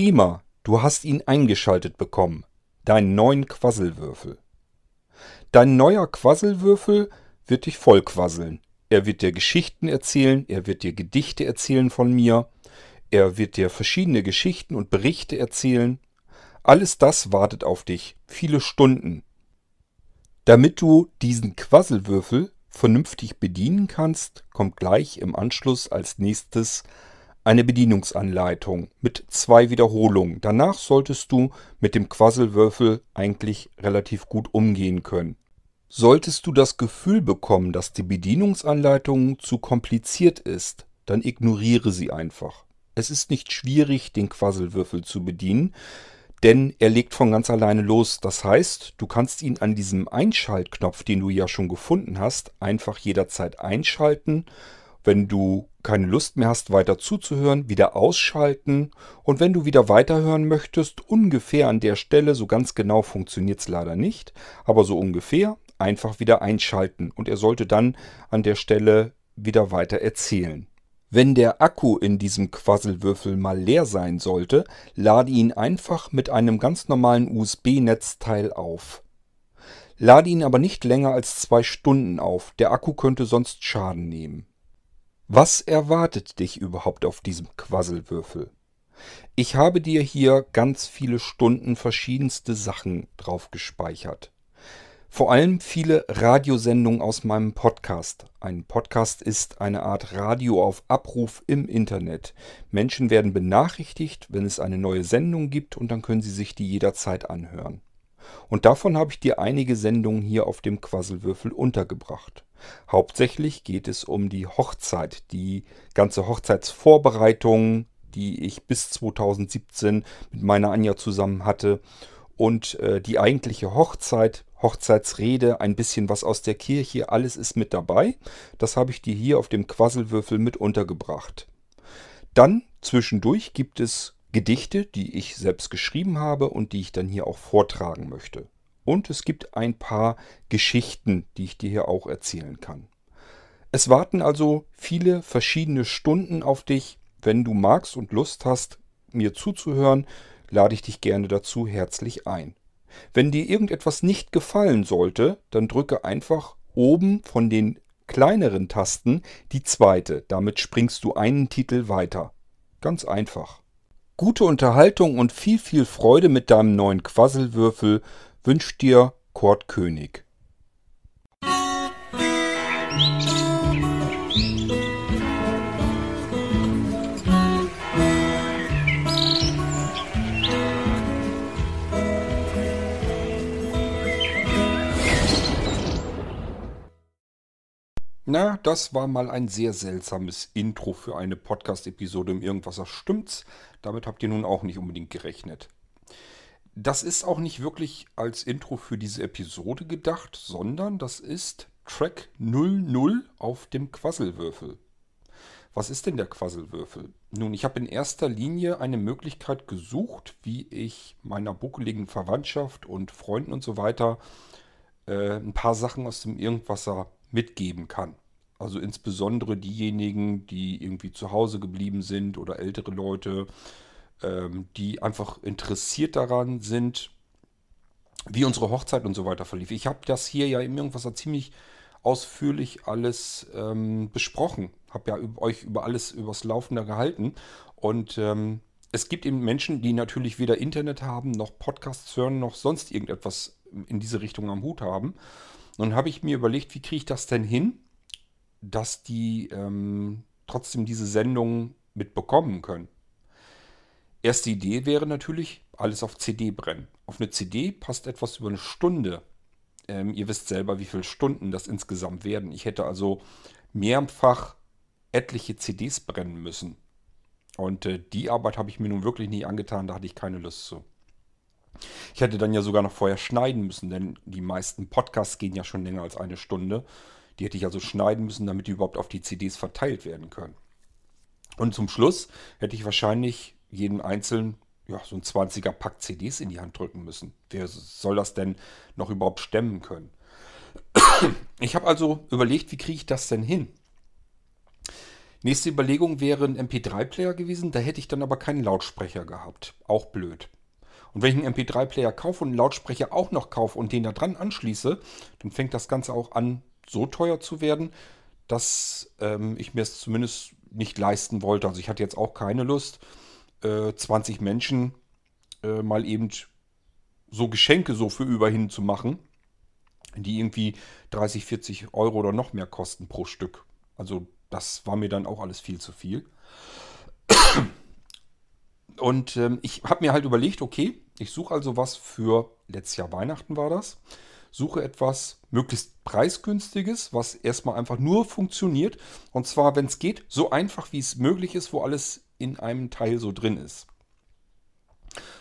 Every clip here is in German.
Prima, du hast ihn eingeschaltet bekommen. Deinen neuen Quasselwürfel. Dein neuer Quasselwürfel wird dich vollquasseln. Er wird dir Geschichten erzählen, er wird dir Gedichte erzählen von mir, er wird dir verschiedene Geschichten und Berichte erzählen. Alles das wartet auf dich, viele Stunden. Damit du diesen Quasselwürfel vernünftig bedienen kannst, kommt gleich im Anschluss als nächstes eine Bedienungsanleitung mit zwei Wiederholungen. Danach solltest du mit dem Quasselwürfel eigentlich relativ gut umgehen können. Solltest du das Gefühl bekommen, dass die Bedienungsanleitung zu kompliziert ist, dann ignoriere sie einfach. Es ist nicht schwierig, den Quasselwürfel zu bedienen, denn er legt von ganz alleine los. Das heißt, du kannst ihn an diesem Einschaltknopf, den du ja schon gefunden hast, einfach jederzeit einschalten wenn du keine Lust mehr hast, weiter zuzuhören, wieder ausschalten und wenn du wieder weiterhören möchtest, ungefähr an der Stelle, so ganz genau funktioniert es leider nicht, aber so ungefähr, einfach wieder einschalten und er sollte dann an der Stelle wieder weiter erzählen. Wenn der Akku in diesem Quasselwürfel mal leer sein sollte, lade ihn einfach mit einem ganz normalen USB-Netzteil auf. Lade ihn aber nicht länger als zwei Stunden auf, der Akku könnte sonst Schaden nehmen. Was erwartet dich überhaupt auf diesem Quasselwürfel? Ich habe dir hier ganz viele Stunden verschiedenste Sachen drauf gespeichert. Vor allem viele Radiosendungen aus meinem Podcast. Ein Podcast ist eine Art Radio auf Abruf im Internet. Menschen werden benachrichtigt, wenn es eine neue Sendung gibt und dann können sie sich die jederzeit anhören. Und davon habe ich dir einige Sendungen hier auf dem Quasselwürfel untergebracht. Hauptsächlich geht es um die Hochzeit, die ganze Hochzeitsvorbereitung, die ich bis 2017 mit meiner Anja zusammen hatte und äh, die eigentliche Hochzeit, Hochzeitsrede, ein bisschen was aus der Kirche, alles ist mit dabei. Das habe ich dir hier auf dem Quasselwürfel mit untergebracht. Dann zwischendurch gibt es Gedichte, die ich selbst geschrieben habe und die ich dann hier auch vortragen möchte. Und es gibt ein paar Geschichten, die ich dir hier auch erzählen kann. Es warten also viele verschiedene Stunden auf dich. Wenn du magst und Lust hast, mir zuzuhören, lade ich dich gerne dazu herzlich ein. Wenn dir irgendetwas nicht gefallen sollte, dann drücke einfach oben von den kleineren Tasten die zweite. Damit springst du einen Titel weiter. Ganz einfach. Gute Unterhaltung und viel, viel Freude mit deinem neuen Quasselwürfel wünscht dir Kurt König. Na, das war mal ein sehr seltsames Intro für eine Podcast-Episode im Irgendwasser stimmt's. Damit habt ihr nun auch nicht unbedingt gerechnet. Das ist auch nicht wirklich als Intro für diese Episode gedacht, sondern das ist Track 00 auf dem Quasselwürfel. Was ist denn der Quasselwürfel? Nun, ich habe in erster Linie eine Möglichkeit gesucht, wie ich meiner buckeligen Verwandtschaft und Freunden und so weiter äh, ein paar Sachen aus dem Irgendwasser mitgeben kann. Also insbesondere diejenigen, die irgendwie zu Hause geblieben sind oder ältere Leute, ähm, die einfach interessiert daran sind, wie unsere Hochzeit und so weiter verlief. Ich habe das hier ja im Irgendwas ziemlich ausführlich alles ähm, besprochen. Habe ja euch über alles übers Laufende gehalten. Und ähm, es gibt eben Menschen, die natürlich weder Internet haben, noch Podcasts hören, noch sonst irgendetwas in diese Richtung am Hut haben. Nun habe ich mir überlegt, wie kriege ich das denn hin, dass die ähm, trotzdem diese Sendung mitbekommen können. Erste Idee wäre natürlich, alles auf CD brennen. Auf eine CD passt etwas über eine Stunde. Ähm, ihr wisst selber, wie viele Stunden das insgesamt werden. Ich hätte also mehrfach etliche CDs brennen müssen. Und äh, die Arbeit habe ich mir nun wirklich nie angetan, da hatte ich keine Lust zu. Ich hätte dann ja sogar noch vorher schneiden müssen, denn die meisten Podcasts gehen ja schon länger als eine Stunde. Die hätte ich also schneiden müssen, damit die überhaupt auf die CDs verteilt werden können. Und zum Schluss hätte ich wahrscheinlich jedem Einzelnen ja, so ein 20er Pack CDs in die Hand drücken müssen. Wer soll das denn noch überhaupt stemmen können? Ich habe also überlegt, wie kriege ich das denn hin? Nächste Überlegung wäre ein MP3-Player gewesen, da hätte ich dann aber keinen Lautsprecher gehabt. Auch blöd. Und wenn ich einen MP3-Player kaufe und einen Lautsprecher auch noch kaufe und den da dran anschließe, dann fängt das Ganze auch an, so teuer zu werden, dass ähm, ich mir es zumindest nicht leisten wollte. Also ich hatte jetzt auch keine Lust, äh, 20 Menschen äh, mal eben so Geschenke so für überhin zu machen, die irgendwie 30, 40 Euro oder noch mehr kosten pro Stück. Also das war mir dann auch alles viel zu viel. Und ähm, ich habe mir halt überlegt, okay, ich suche also was für letztes Jahr Weihnachten war das. Suche etwas möglichst preisgünstiges, was erstmal einfach nur funktioniert. Und zwar, wenn es geht, so einfach wie es möglich ist, wo alles in einem Teil so drin ist.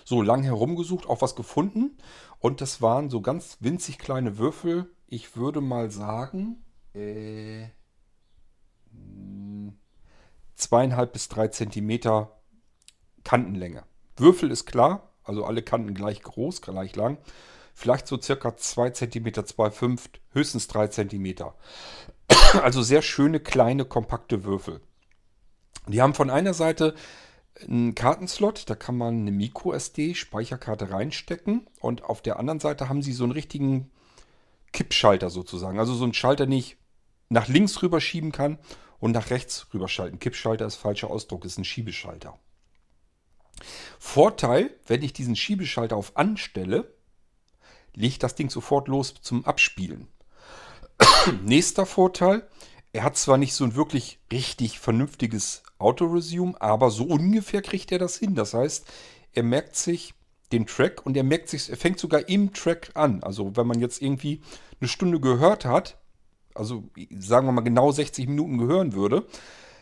So lang herumgesucht, auch was gefunden. Und das waren so ganz winzig kleine Würfel. Ich würde mal sagen, äh, zweieinhalb bis drei Zentimeter Kantenlänge. Würfel ist klar, also alle Kanten gleich groß, gleich lang. Vielleicht so circa 2 cm, 2,5, höchstens 3 cm. Also sehr schöne, kleine, kompakte Würfel. Die haben von einer Seite einen Kartenslot, da kann man eine MicroSD-Speicherkarte reinstecken und auf der anderen Seite haben sie so einen richtigen Kippschalter sozusagen. Also so einen Schalter, den ich nach links rüberschieben kann und nach rechts rüberschalten. Kippschalter ist falscher Ausdruck, ist ein Schiebeschalter. Vorteil, wenn ich diesen Schiebeschalter auf Anstelle, legt das Ding sofort los zum Abspielen. Nächster Vorteil, er hat zwar nicht so ein wirklich richtig vernünftiges Auto-Resume, aber so ungefähr kriegt er das hin. Das heißt, er merkt sich den Track und er merkt sich, er fängt sogar im Track an. Also wenn man jetzt irgendwie eine Stunde gehört hat, also sagen wir mal genau 60 Minuten gehören würde,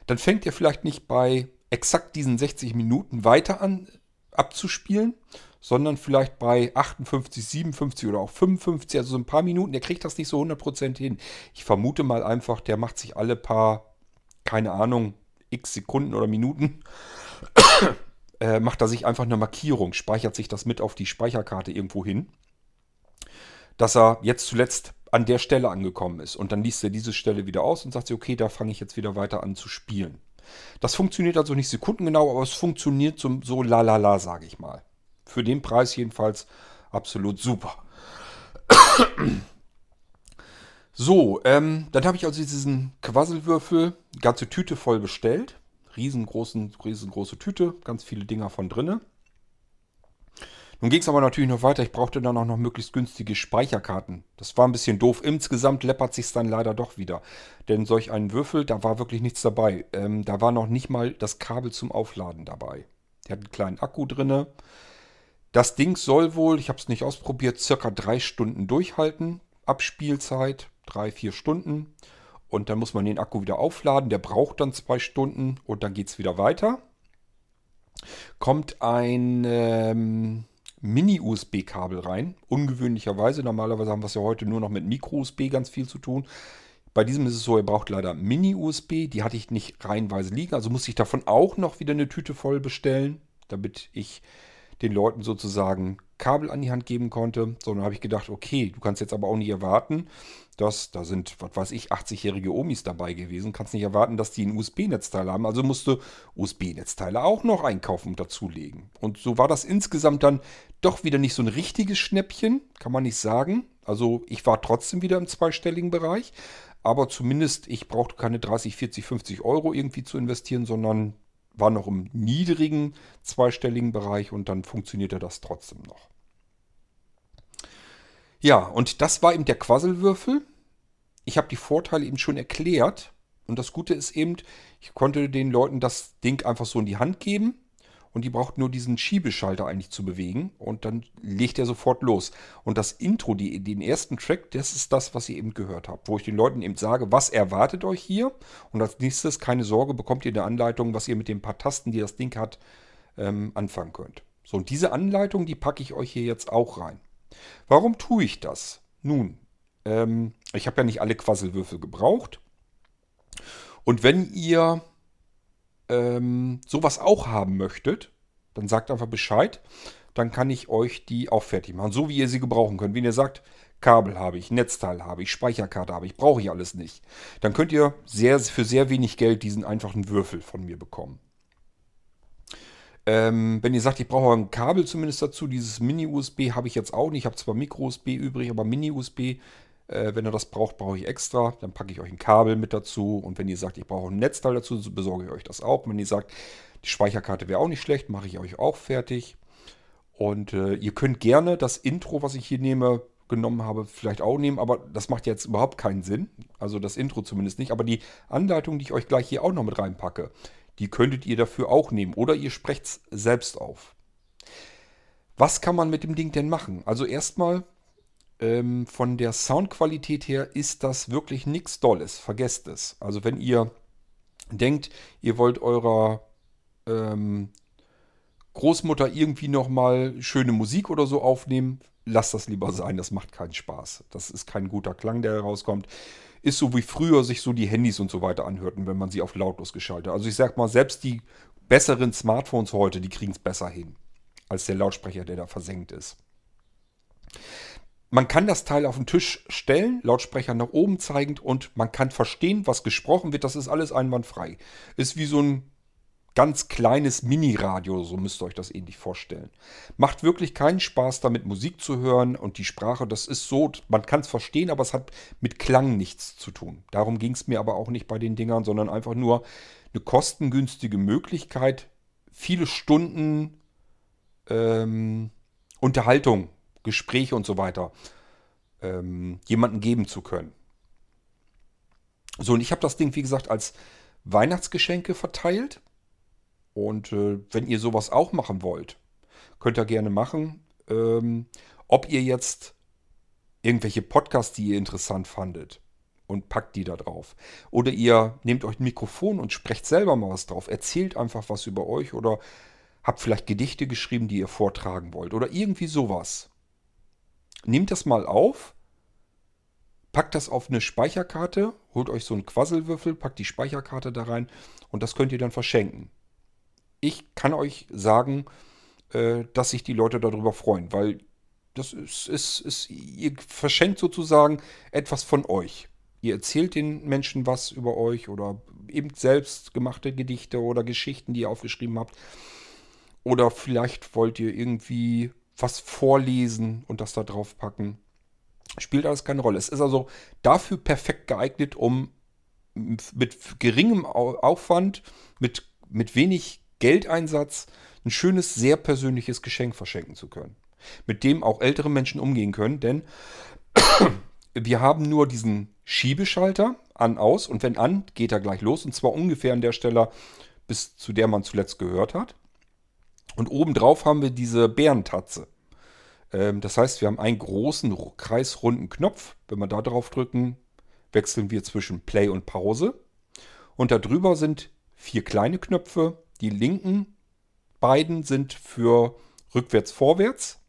dann fängt er vielleicht nicht bei exakt diesen 60 Minuten weiter an abzuspielen, sondern vielleicht bei 58, 57 oder auch 55, also so ein paar Minuten. Der kriegt das nicht so 100% hin. Ich vermute mal einfach, der macht sich alle paar, keine Ahnung, x Sekunden oder Minuten, äh, macht er sich einfach eine Markierung, speichert sich das mit auf die Speicherkarte irgendwo hin, dass er jetzt zuletzt an der Stelle angekommen ist. Und dann liest er diese Stelle wieder aus und sagt sich, okay, da fange ich jetzt wieder weiter an zu spielen. Das funktioniert also nicht sekundengenau, aber es funktioniert zum, so lalala, sage ich mal. Für den Preis jedenfalls absolut super. So, ähm, dann habe ich also diesen Quasselwürfel, ganze Tüte voll bestellt. Riesengroßen, riesengroße Tüte, ganz viele Dinger von drinne. Nun ging es aber natürlich noch weiter. Ich brauchte dann auch noch möglichst günstige Speicherkarten. Das war ein bisschen doof. Insgesamt läppert sich dann leider doch wieder. Denn solch einen Würfel, da war wirklich nichts dabei. Ähm, da war noch nicht mal das Kabel zum Aufladen dabei. Der hat einen kleinen Akku drinne. Das Ding soll wohl, ich habe es nicht ausprobiert, circa drei Stunden durchhalten. Abspielzeit, drei, vier Stunden. Und dann muss man den Akku wieder aufladen. Der braucht dann zwei Stunden und dann geht es wieder weiter. Kommt ein ähm, Mini-USB-Kabel rein. Ungewöhnlicherweise. Normalerweise haben wir es ja heute nur noch mit Micro-USB ganz viel zu tun. Bei diesem ist es so, er braucht leider Mini-USB. Die hatte ich nicht reihenweise liegen. Also muss ich davon auch noch wieder eine Tüte voll bestellen, damit ich den Leuten sozusagen Kabel an die Hand geben konnte. Sondern habe ich gedacht, okay, du kannst jetzt aber auch nicht erwarten, dass, da sind, was weiß ich, 80-jährige Omis dabei gewesen. Kannst nicht erwarten, dass die ein USB-Netzteil haben. Also musste USB-Netzteile auch noch einkaufen und dazulegen. Und so war das insgesamt dann doch wieder nicht so ein richtiges Schnäppchen, kann man nicht sagen. Also ich war trotzdem wieder im zweistelligen Bereich. Aber zumindest, ich brauchte keine 30, 40, 50 Euro irgendwie zu investieren, sondern war noch im niedrigen zweistelligen Bereich und dann funktionierte das trotzdem noch. Ja, und das war eben der Quasselwürfel. Ich habe die Vorteile eben schon erklärt. Und das Gute ist eben, ich konnte den Leuten das Ding einfach so in die Hand geben. Und die braucht nur diesen Schiebeschalter eigentlich zu bewegen. Und dann legt er sofort los. Und das Intro, die, den ersten Track, das ist das, was ihr eben gehört habt. Wo ich den Leuten eben sage, was erwartet euch hier? Und als nächstes, keine Sorge, bekommt ihr eine Anleitung, was ihr mit den paar Tasten, die das Ding hat, ähm, anfangen könnt. So, und diese Anleitung, die packe ich euch hier jetzt auch rein. Warum tue ich das? Nun, ähm, ich habe ja nicht alle Quasselwürfel gebraucht. Und wenn ihr ähm, sowas auch haben möchtet, dann sagt einfach Bescheid. Dann kann ich euch die auch fertig machen, so wie ihr sie gebrauchen könnt. Wenn ihr sagt, Kabel habe ich, Netzteil habe ich, Speicherkarte habe ich, brauche ich alles nicht. Dann könnt ihr sehr, für sehr wenig Geld diesen einfachen Würfel von mir bekommen. Ähm, wenn ihr sagt, ich brauche ein Kabel zumindest dazu, dieses Mini-USB habe ich jetzt auch nicht. Ich habe zwar Micro-USB übrig, aber Mini-USB, äh, wenn ihr das braucht, brauche ich extra. Dann packe ich euch ein Kabel mit dazu. Und wenn ihr sagt, ich brauche ein Netzteil dazu, so besorge ich euch das auch. Wenn ihr sagt, die Speicherkarte wäre auch nicht schlecht, mache ich euch auch fertig. Und äh, ihr könnt gerne das Intro, was ich hier nehme, genommen habe, vielleicht auch nehmen, aber das macht jetzt überhaupt keinen Sinn. Also das Intro zumindest nicht. Aber die Anleitung, die ich euch gleich hier auch noch mit reinpacke, die könntet ihr dafür auch nehmen. Oder ihr sprecht es selbst auf. Was kann man mit dem Ding denn machen? Also erstmal ähm, von der Soundqualität her ist das wirklich nichts Dolles. Vergesst es. Also wenn ihr denkt, ihr wollt eurer ähm, Großmutter irgendwie nochmal schöne Musik oder so aufnehmen, lasst das lieber sein. Das macht keinen Spaß. Das ist kein guter Klang, der herauskommt. Ist so wie früher sich so die Handys und so weiter anhörten, wenn man sie auf lautlos geschaltet. Also ich sag mal, selbst die besseren Smartphones heute, die kriegen es besser hin, als der Lautsprecher, der da versenkt ist. Man kann das Teil auf den Tisch stellen, Lautsprecher nach oben zeigend und man kann verstehen, was gesprochen wird. Das ist alles einwandfrei. Ist wie so ein ganz kleines Mini-Radio, so müsst ihr euch das ähnlich vorstellen. Macht wirklich keinen Spaß, damit Musik zu hören und die Sprache, das ist so, man kann es verstehen, aber es hat mit Klang nichts zu tun. Darum ging es mir aber auch nicht bei den Dingern, sondern einfach nur eine kostengünstige Möglichkeit, viele Stunden ähm, Unterhaltung, Gespräche und so weiter ähm, jemandem geben zu können. So, und ich habe das Ding, wie gesagt, als Weihnachtsgeschenke verteilt. Und äh, wenn ihr sowas auch machen wollt, könnt ihr gerne machen. Ähm, ob ihr jetzt irgendwelche Podcasts, die ihr interessant fandet, und packt die da drauf. Oder ihr nehmt euch ein Mikrofon und sprecht selber mal was drauf. Erzählt einfach was über euch oder habt vielleicht Gedichte geschrieben, die ihr vortragen wollt. Oder irgendwie sowas. Nehmt das mal auf, packt das auf eine Speicherkarte, holt euch so einen Quasselwürfel, packt die Speicherkarte da rein und das könnt ihr dann verschenken ich kann euch sagen, äh, dass sich die Leute darüber freuen, weil das ist, ist, ist, ihr verschenkt sozusagen etwas von euch. Ihr erzählt den Menschen was über euch oder eben selbst gemachte Gedichte oder Geschichten, die ihr aufgeschrieben habt. Oder vielleicht wollt ihr irgendwie was vorlesen und das da drauf packen. Spielt alles keine Rolle. Es ist also dafür perfekt geeignet, um mit geringem Aufwand, mit, mit wenig Geldeinsatz ein schönes, sehr persönliches Geschenk verschenken zu können. Mit dem auch ältere Menschen umgehen können, denn wir haben nur diesen Schiebeschalter an, aus und wenn an, geht er gleich los und zwar ungefähr an der Stelle, bis zu der man zuletzt gehört hat. Und obendrauf haben wir diese Bärentatze. Ähm, das heißt, wir haben einen großen kreisrunden Knopf. Wenn wir da drauf drücken, wechseln wir zwischen Play und Pause. Und darüber sind vier kleine Knöpfe, die linken beiden sind für rückwärts, vorwärts.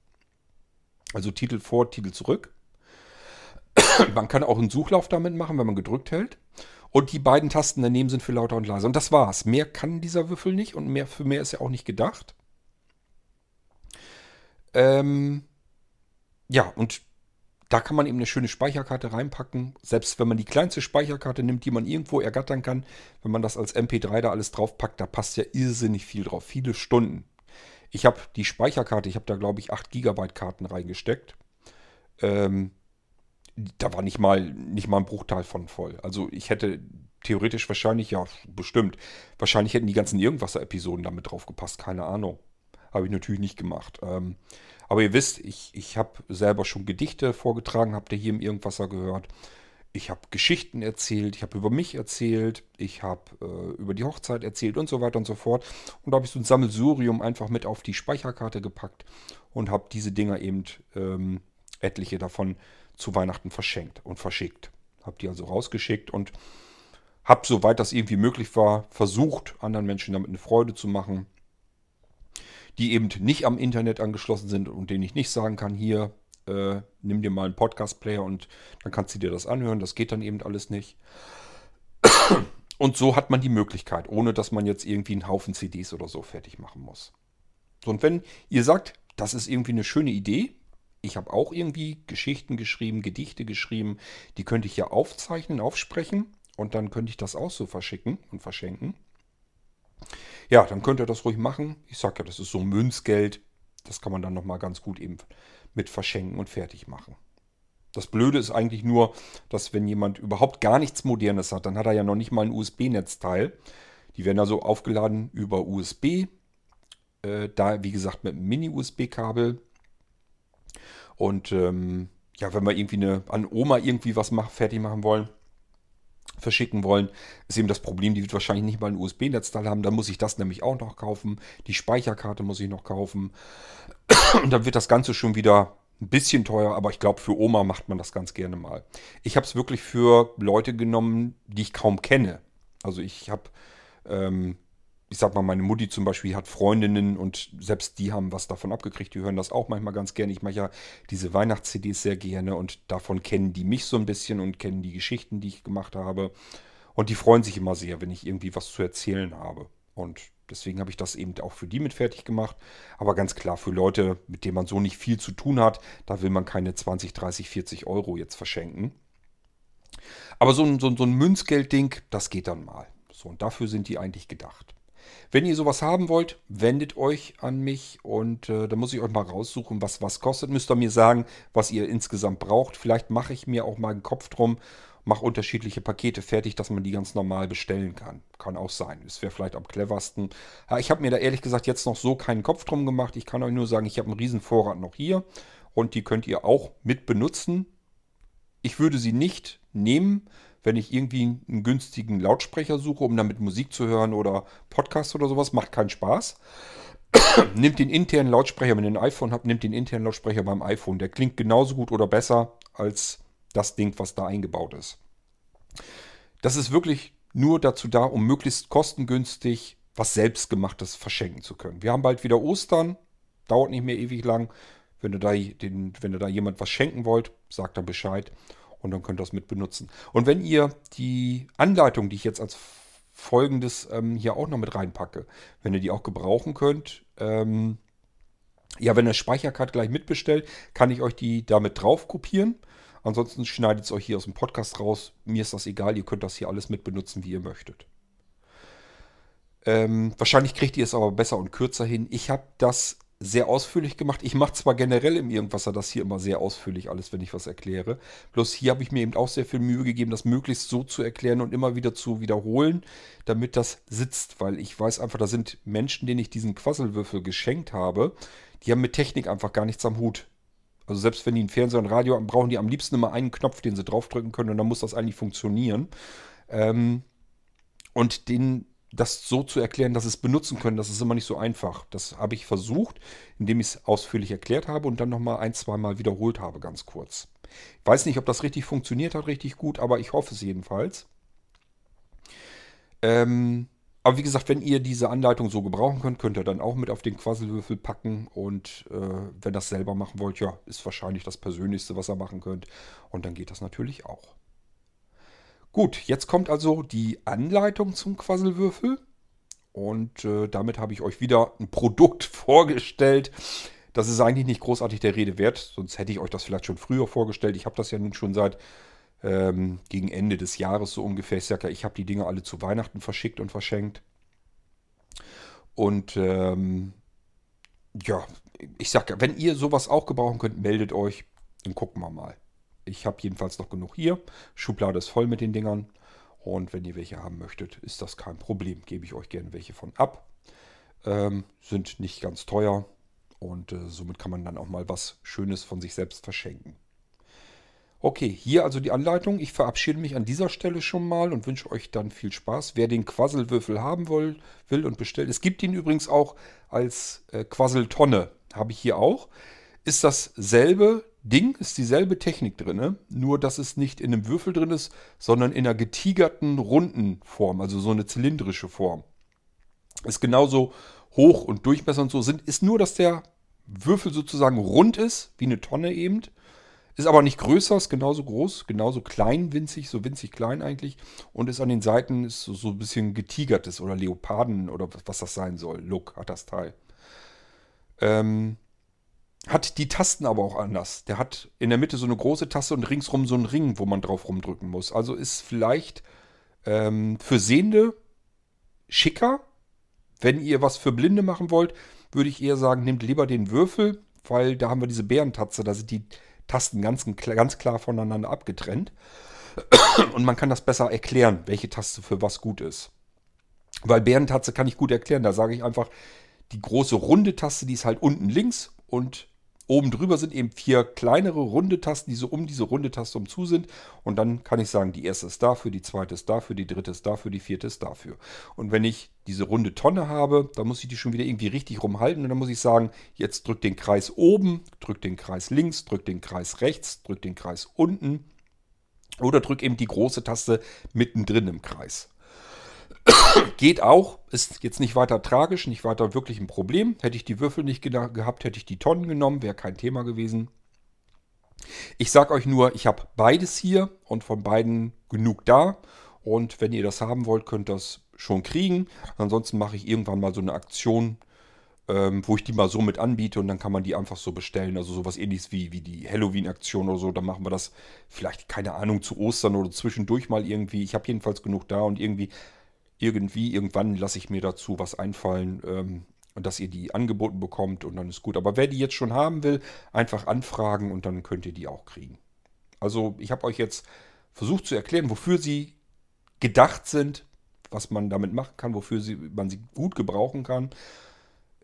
Also Titel vor, Titel zurück. man kann auch einen Suchlauf damit machen, wenn man gedrückt hält. Und die beiden Tasten daneben sind für lauter und leise. Und das war's. Mehr kann dieser Würfel nicht und mehr für mehr ist ja auch nicht gedacht. Ähm, ja, und da kann man eben eine schöne Speicherkarte reinpacken. Selbst wenn man die kleinste Speicherkarte nimmt, die man irgendwo ergattern kann, wenn man das als MP3 da alles draufpackt, da passt ja irrsinnig viel drauf. Viele Stunden. Ich habe die Speicherkarte, ich habe da glaube ich 8 GB Karten reingesteckt. Ähm, da war nicht mal, nicht mal ein Bruchteil von voll. Also ich hätte theoretisch wahrscheinlich, ja, bestimmt, wahrscheinlich hätten die ganzen Irgendwasser-Episoden damit drauf gepasst, keine Ahnung. Habe ich natürlich nicht gemacht. Ähm, aber ihr wisst, ich, ich habe selber schon Gedichte vorgetragen, habt ihr hier im Irgendwasser gehört. Ich habe Geschichten erzählt, ich habe über mich erzählt, ich habe äh, über die Hochzeit erzählt und so weiter und so fort. Und da habe ich so ein Sammelsurium einfach mit auf die Speicherkarte gepackt und habe diese Dinger eben, ähm, etliche davon, zu Weihnachten verschenkt und verschickt. Habe die also rausgeschickt und habe, soweit das irgendwie möglich war, versucht, anderen Menschen damit eine Freude zu machen die eben nicht am Internet angeschlossen sind und denen ich nicht sagen kann, hier, äh, nimm dir mal einen Podcast-Player und dann kannst du dir das anhören. Das geht dann eben alles nicht. Und so hat man die Möglichkeit, ohne dass man jetzt irgendwie einen Haufen CDs oder so fertig machen muss. So, und wenn ihr sagt, das ist irgendwie eine schöne Idee, Ich habe auch irgendwie Geschichten geschrieben, Gedichte geschrieben. Die könnte ich ja aufzeichnen, aufsprechen und dann könnte ich das auch so verschicken und verschenken. Ja, dann könnt ihr das ruhig machen. Ich sage ja, das ist so Münzgeld. Das kann man dann nochmal ganz gut eben mit verschenken und fertig machen. Das Blöde ist eigentlich nur, dass wenn jemand überhaupt gar nichts Modernes hat, dann hat er ja noch nicht mal ein USB-Netzteil. Die werden also aufgeladen über USB. Äh, da, wie gesagt, mit einem Mini-USB-Kabel. Und ähm, ja, wenn wir irgendwie eine, an Oma irgendwie was mach, fertig machen wollen, verschicken wollen, ist eben das Problem, die wird wahrscheinlich nicht mal ein USB-Netzteil haben. Dann muss ich das nämlich auch noch kaufen. Die Speicherkarte muss ich noch kaufen. Und dann wird das Ganze schon wieder ein bisschen teuer, aber ich glaube, für Oma macht man das ganz gerne mal. Ich habe es wirklich für Leute genommen, die ich kaum kenne. Also ich habe ähm, ich sag mal, meine Mutti zum Beispiel hat Freundinnen und selbst die haben was davon abgekriegt. Die hören das auch manchmal ganz gerne. Ich mache ja diese Weihnachts-CDs sehr gerne und davon kennen die mich so ein bisschen und kennen die Geschichten, die ich gemacht habe. Und die freuen sich immer sehr, wenn ich irgendwie was zu erzählen habe. Und deswegen habe ich das eben auch für die mit fertig gemacht. Aber ganz klar, für Leute, mit denen man so nicht viel zu tun hat, da will man keine 20, 30, 40 Euro jetzt verschenken. Aber so ein, so, so ein Münzgeldding, das geht dann mal. So, und dafür sind die eigentlich gedacht. Wenn ihr sowas haben wollt, wendet euch an mich und äh, dann muss ich euch mal raussuchen, was was kostet. Müsst ihr mir sagen, was ihr insgesamt braucht. Vielleicht mache ich mir auch mal einen Kopf drum, mache unterschiedliche Pakete fertig, dass man die ganz normal bestellen kann. Kann auch sein. Das wäre vielleicht am cleversten. Ich habe mir da ehrlich gesagt jetzt noch so keinen Kopf drum gemacht. Ich kann euch nur sagen, ich habe einen riesen Vorrat noch hier und die könnt ihr auch mit benutzen. Ich würde sie nicht nehmen, wenn ich irgendwie einen günstigen Lautsprecher suche, um damit Musik zu hören oder Podcast oder sowas, macht keinen Spaß. nimmt den internen Lautsprecher, wenn ihr ein iPhone habt, nimmt den internen Lautsprecher beim iPhone. Der klingt genauso gut oder besser als das Ding, was da eingebaut ist. Das ist wirklich nur dazu da, um möglichst kostengünstig was selbstgemachtes verschenken zu können. Wir haben bald wieder Ostern, dauert nicht mehr ewig lang. Wenn ihr da, den, wenn ihr da jemand was schenken wollt, sagt dann Bescheid und dann könnt ihr das mit benutzen. Und wenn ihr die Anleitung, die ich jetzt als folgendes ähm, hier auch noch mit reinpacke, wenn ihr die auch gebrauchen könnt, ähm, ja, wenn ihr Speicherkarte gleich mitbestellt, kann ich euch die damit drauf kopieren. Ansonsten schneidet es euch hier aus dem Podcast raus. Mir ist das egal, ihr könnt das hier alles mit benutzen, wie ihr möchtet. Ähm, wahrscheinlich kriegt ihr es aber besser und kürzer hin. Ich habe das sehr ausführlich gemacht. Ich mache zwar generell im Irgendwasser das hier immer sehr ausführlich alles, wenn ich was erkläre. Bloß hier habe ich mir eben auch sehr viel Mühe gegeben, das möglichst so zu erklären und immer wieder zu wiederholen, damit das sitzt. Weil ich weiß einfach, da sind Menschen, denen ich diesen Quasselwürfel geschenkt habe, die haben mit Technik einfach gar nichts am Hut. Also selbst wenn die einen Fernseher und Radio haben, brauchen die am liebsten immer einen Knopf, den sie draufdrücken können und dann muss das eigentlich funktionieren. Ähm, und den das so zu erklären, dass sie es benutzen können, das ist immer nicht so einfach. Das habe ich versucht, indem ich es ausführlich erklärt habe und dann nochmal ein, zwei Mal wiederholt habe, ganz kurz. Ich weiß nicht, ob das richtig funktioniert hat, richtig gut, aber ich hoffe es jedenfalls. Ähm, aber wie gesagt, wenn ihr diese Anleitung so gebrauchen könnt, könnt ihr dann auch mit auf den Quasselwürfel packen. Und äh, wenn das selber machen wollt, ja, ist wahrscheinlich das Persönlichste, was ihr machen könnt. Und dann geht das natürlich auch. Gut, jetzt kommt also die Anleitung zum Quasselwürfel. Und äh, damit habe ich euch wieder ein Produkt vorgestellt. Das ist eigentlich nicht großartig der Rede wert, sonst hätte ich euch das vielleicht schon früher vorgestellt. Ich habe das ja nun schon seit ähm, gegen Ende des Jahres so ungefähr. Ich ja, ich habe die Dinge alle zu Weihnachten verschickt und verschenkt. Und ähm, ja, ich sage wenn ihr sowas auch gebrauchen könnt, meldet euch. Dann gucken wir mal. Ich habe jedenfalls noch genug hier. Schublade ist voll mit den Dingern. Und wenn ihr welche haben möchtet, ist das kein Problem. Gebe ich euch gerne welche von ab. Ähm, sind nicht ganz teuer. Und äh, somit kann man dann auch mal was Schönes von sich selbst verschenken. Okay, hier also die Anleitung. Ich verabschiede mich an dieser Stelle schon mal und wünsche euch dann viel Spaß. Wer den Quasselwürfel haben will, will und bestellt. Es gibt ihn übrigens auch als äh, Quasseltonne. Habe ich hier auch. Ist dasselbe, Ding ist dieselbe Technik drin, nur dass es nicht in einem Würfel drin ist, sondern in einer getigerten, runden Form, also so eine zylindrische Form. Ist genauso hoch und Durchmesser und so sind, ist nur, dass der Würfel sozusagen rund ist, wie eine Tonne eben. Ist aber nicht größer, ist genauso groß, genauso klein, winzig, so winzig klein eigentlich. Und ist an den Seiten ist so, so ein bisschen getigertes oder Leoparden oder was das sein soll. Look hat das Teil. Ähm, hat die Tasten aber auch anders. Der hat in der Mitte so eine große Taste und ringsrum so einen Ring, wo man drauf rumdrücken muss. Also ist vielleicht ähm, für Sehende schicker. Wenn ihr was für Blinde machen wollt, würde ich eher sagen, nehmt lieber den Würfel, weil da haben wir diese Bärentatze, da sind die Tasten ganz, ganz klar voneinander abgetrennt. Und man kann das besser erklären, welche Taste für was gut ist. Weil Bärentatze kann ich gut erklären. Da sage ich einfach, die große runde Taste, die ist halt unten links und Oben drüber sind eben vier kleinere runde Tasten, die so um diese runde Taste umzu sind. Und dann kann ich sagen, die erste ist dafür, die zweite ist dafür, die dritte ist dafür, die vierte ist dafür. Und wenn ich diese runde Tonne habe, dann muss ich die schon wieder irgendwie richtig rumhalten. Und dann muss ich sagen, jetzt drück den Kreis oben, drück den Kreis links, drück den Kreis rechts, drück den Kreis unten. Oder drück eben die große Taste mittendrin im Kreis. Geht auch, ist jetzt nicht weiter tragisch, nicht weiter wirklich ein Problem. Hätte ich die Würfel nicht gehabt, hätte ich die Tonnen genommen, wäre kein Thema gewesen. Ich sage euch nur, ich habe beides hier und von beiden genug da. Und wenn ihr das haben wollt, könnt ihr das schon kriegen. Ansonsten mache ich irgendwann mal so eine Aktion, ähm, wo ich die mal so mit anbiete und dann kann man die einfach so bestellen. Also sowas ähnliches wie, wie die Halloween-Aktion oder so. Dann machen wir das vielleicht, keine Ahnung, zu Ostern oder zwischendurch mal irgendwie. Ich habe jedenfalls genug da und irgendwie irgendwie, irgendwann lasse ich mir dazu was einfallen, ähm, dass ihr die angeboten bekommt und dann ist gut. Aber wer die jetzt schon haben will, einfach anfragen und dann könnt ihr die auch kriegen. Also ich habe euch jetzt versucht zu erklären, wofür sie gedacht sind, was man damit machen kann, wofür sie, man sie gut gebrauchen kann.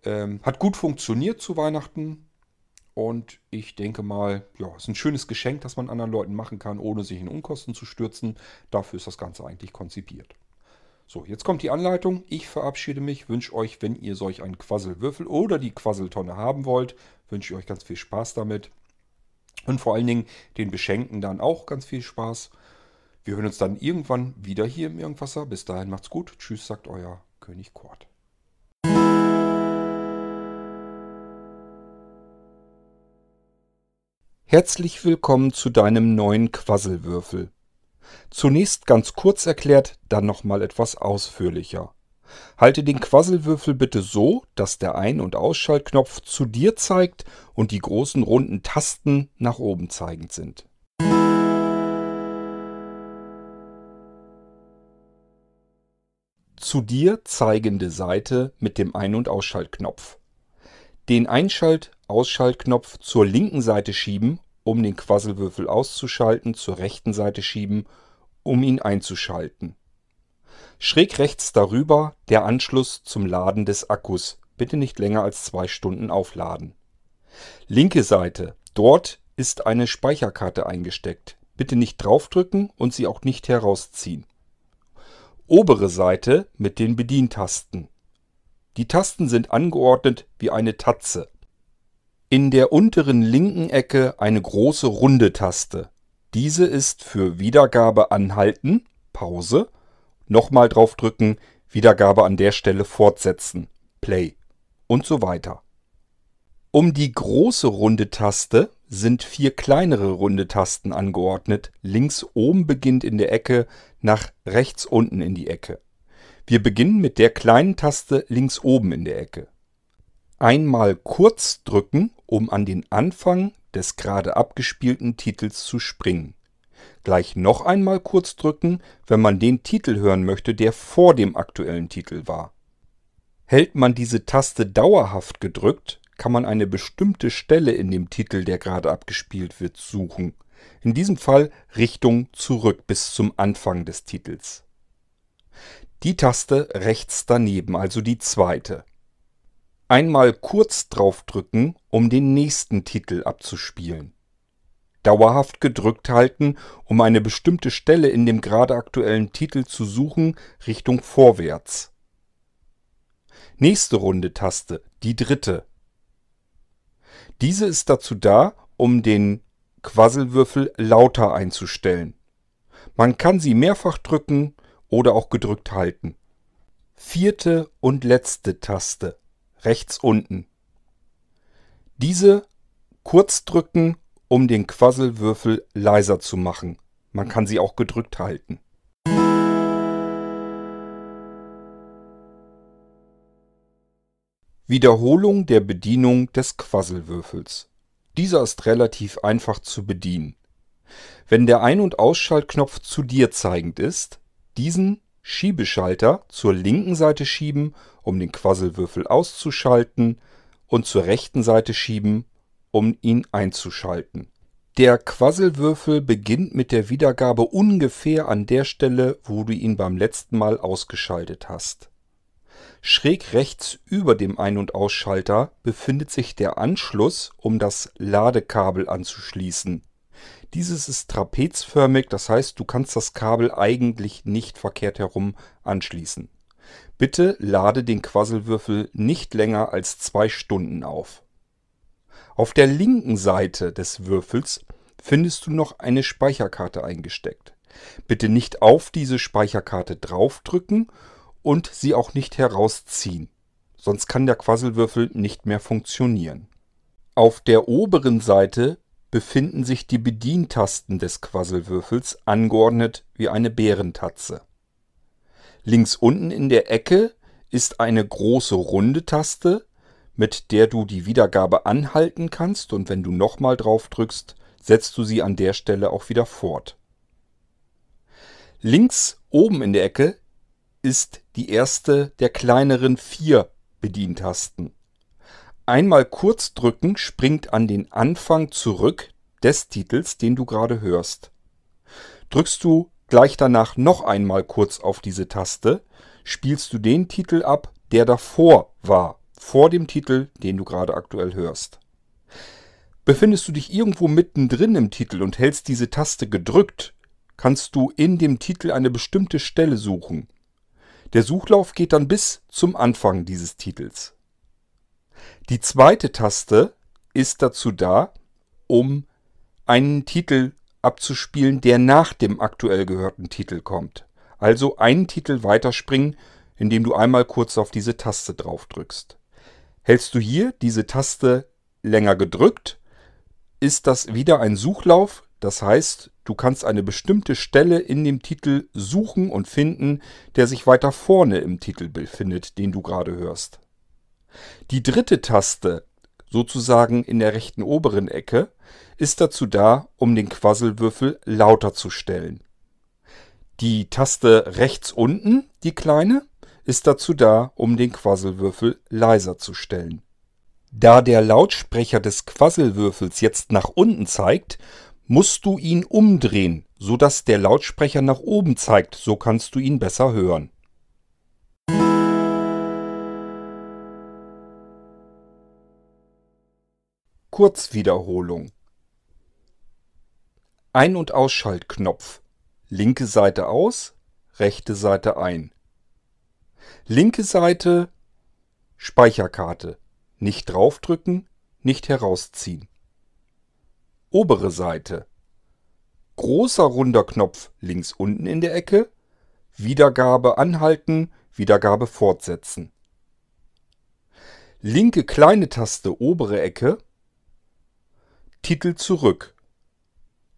Ähm, hat gut funktioniert zu Weihnachten. Und ich denke mal, ja, ist ein schönes Geschenk, das man anderen Leuten machen kann, ohne sich in Unkosten zu stürzen. Dafür ist das Ganze eigentlich konzipiert. So, jetzt kommt die Anleitung. Ich verabschiede mich, wünsche euch, wenn ihr solch einen Quasselwürfel oder die Quasseltonne haben wollt, wünsche ich euch ganz viel Spaß damit. Und vor allen Dingen den Beschenken dann auch ganz viel Spaß. Wir hören uns dann irgendwann wieder hier im Irgendwasser. Bis dahin macht's gut. Tschüss, sagt euer König Kort. Herzlich willkommen zu deinem neuen Quasselwürfel. Zunächst ganz kurz erklärt, dann nochmal etwas ausführlicher. Halte den Quasselwürfel bitte so, dass der Ein- und Ausschaltknopf zu dir zeigt und die großen runden Tasten nach oben zeigend sind. Zu dir zeigende Seite mit dem Ein- und Ausschaltknopf. Den Einschalt-Ausschaltknopf zur linken Seite schieben um den Quasselwürfel auszuschalten, zur rechten Seite schieben, um ihn einzuschalten. Schräg rechts darüber der Anschluss zum Laden des Akkus. Bitte nicht länger als zwei Stunden aufladen. Linke Seite. Dort ist eine Speicherkarte eingesteckt. Bitte nicht draufdrücken und sie auch nicht herausziehen. Obere Seite mit den Bedientasten. Die Tasten sind angeordnet wie eine Tatze. In der unteren linken Ecke eine große runde Taste. Diese ist für Wiedergabe anhalten, nochmal draufdrücken (Wiedergabe an der Stelle fortsetzen (Play) und so weiter. Um die große runde Taste sind vier kleinere runde Tasten angeordnet, links oben beginnt in der Ecke, nach rechts unten in die Ecke. Wir beginnen mit der kleinen Taste links oben in der Ecke einmal kurz drücken, um an den Anfang des gerade abgespielten Titels zu springen. Gleich noch einmal kurz drücken, wenn man den Titel hören möchte, der vor dem aktuellen Titel war. Hält man diese Taste dauerhaft gedrückt, kann man eine bestimmte Stelle in dem Titel, der gerade abgespielt wird, suchen. In diesem Fall Richtung zurück bis zum Anfang des Titels. Die Taste rechts daneben, also die zweite einmal kurz draufdrücken, um den nächsten Titel abzuspielen. Dauerhaft gedrückt halten, um eine bestimmte Stelle in dem gerade aktuellen Titel zu suchen, Richtung vorwärts. Nächste Runde Taste, die dritte. Diese ist dazu da, um den Quasselwürfel lauter einzustellen. Man kann sie mehrfach drücken oder auch gedrückt halten. Vierte und letzte Taste rechts unten. Diese kurz drücken, um den Quasselwürfel leiser zu machen. Man kann sie auch gedrückt halten. Wiederholung der Bedienung des Quasselwürfels. Dieser ist relativ einfach zu bedienen. Wenn der Ein- und Ausschaltknopf zu dir zeigend ist, diesen Schiebeschalter zur linken Seite schieben, um den Quasselwürfel auszuschalten, und zur rechten Seite schieben, um ihn einzuschalten. Der Quasselwürfel beginnt mit der Wiedergabe ungefähr an der Stelle, wo du ihn beim letzten Mal ausgeschaltet hast. Schräg rechts über dem Ein- und Ausschalter befindet sich der Anschluss, um das Ladekabel anzuschließen. Dieses ist trapezförmig, das heißt, du kannst das Kabel eigentlich nicht verkehrt herum anschließen. Bitte lade den Quasselwürfel nicht länger als zwei Stunden auf. Auf der linken Seite des Würfels findest du noch eine Speicherkarte eingesteckt. Bitte nicht auf diese Speicherkarte draufdrücken und sie auch nicht herausziehen, sonst kann der Quasselwürfel nicht mehr funktionieren. Auf der oberen Seite befinden sich die Bedientasten des Quasselwürfels angeordnet wie eine Bärentatze. Links unten in der Ecke ist eine große runde Taste, mit der du die Wiedergabe anhalten kannst und wenn du nochmal drauf drückst, setzt du sie an der Stelle auch wieder fort. Links oben in der Ecke ist die erste der kleineren vier Bedientasten. Einmal kurz drücken springt an den Anfang zurück des Titels, den du gerade hörst. Drückst du gleich danach noch einmal kurz auf diese Taste, spielst du den Titel ab, der davor war, vor dem Titel, den du gerade aktuell hörst. Befindest du dich irgendwo mittendrin im Titel und hältst diese Taste gedrückt, kannst du in dem Titel eine bestimmte Stelle suchen. Der Suchlauf geht dann bis zum Anfang dieses Titels. Die zweite Taste ist dazu da, um einen Titel abzuspielen, der nach dem aktuell gehörten Titel kommt. Also einen Titel weiterspringen, indem du einmal kurz auf diese Taste drauf drückst. Hältst du hier diese Taste länger gedrückt, ist das wieder ein Suchlauf. Das heißt, du kannst eine bestimmte Stelle in dem Titel suchen und finden, der sich weiter vorne im Titel befindet, den du gerade hörst. Die dritte Taste, sozusagen in der rechten oberen Ecke, ist dazu da, um den Quasselwürfel lauter zu stellen. Die Taste rechts unten, die kleine, ist dazu da, um den Quasselwürfel leiser zu stellen. Da der Lautsprecher des Quasselwürfels jetzt nach unten zeigt, musst du ihn umdrehen, sodass der Lautsprecher nach oben zeigt, so kannst du ihn besser hören. Kurzwiederholung Ein- und Ausschaltknopf. Linke Seite aus, rechte Seite ein. Linke Seite Speicherkarte. Nicht draufdrücken, nicht herausziehen. Obere Seite. Großer runder Knopf links unten in der Ecke. Wiedergabe anhalten, Wiedergabe fortsetzen. Linke kleine Taste obere Ecke Titel zurück.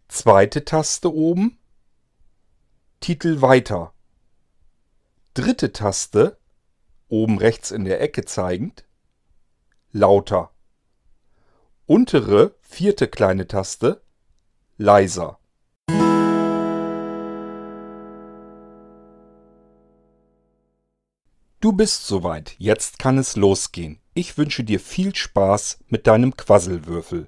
Zweite Taste oben. Titel weiter. Dritte Taste, oben rechts in der Ecke zeigend, lauter. Untere, vierte kleine Taste, leiser. Du bist soweit, jetzt kann es losgehen. Ich wünsche dir viel Spaß mit deinem Quasselwürfel.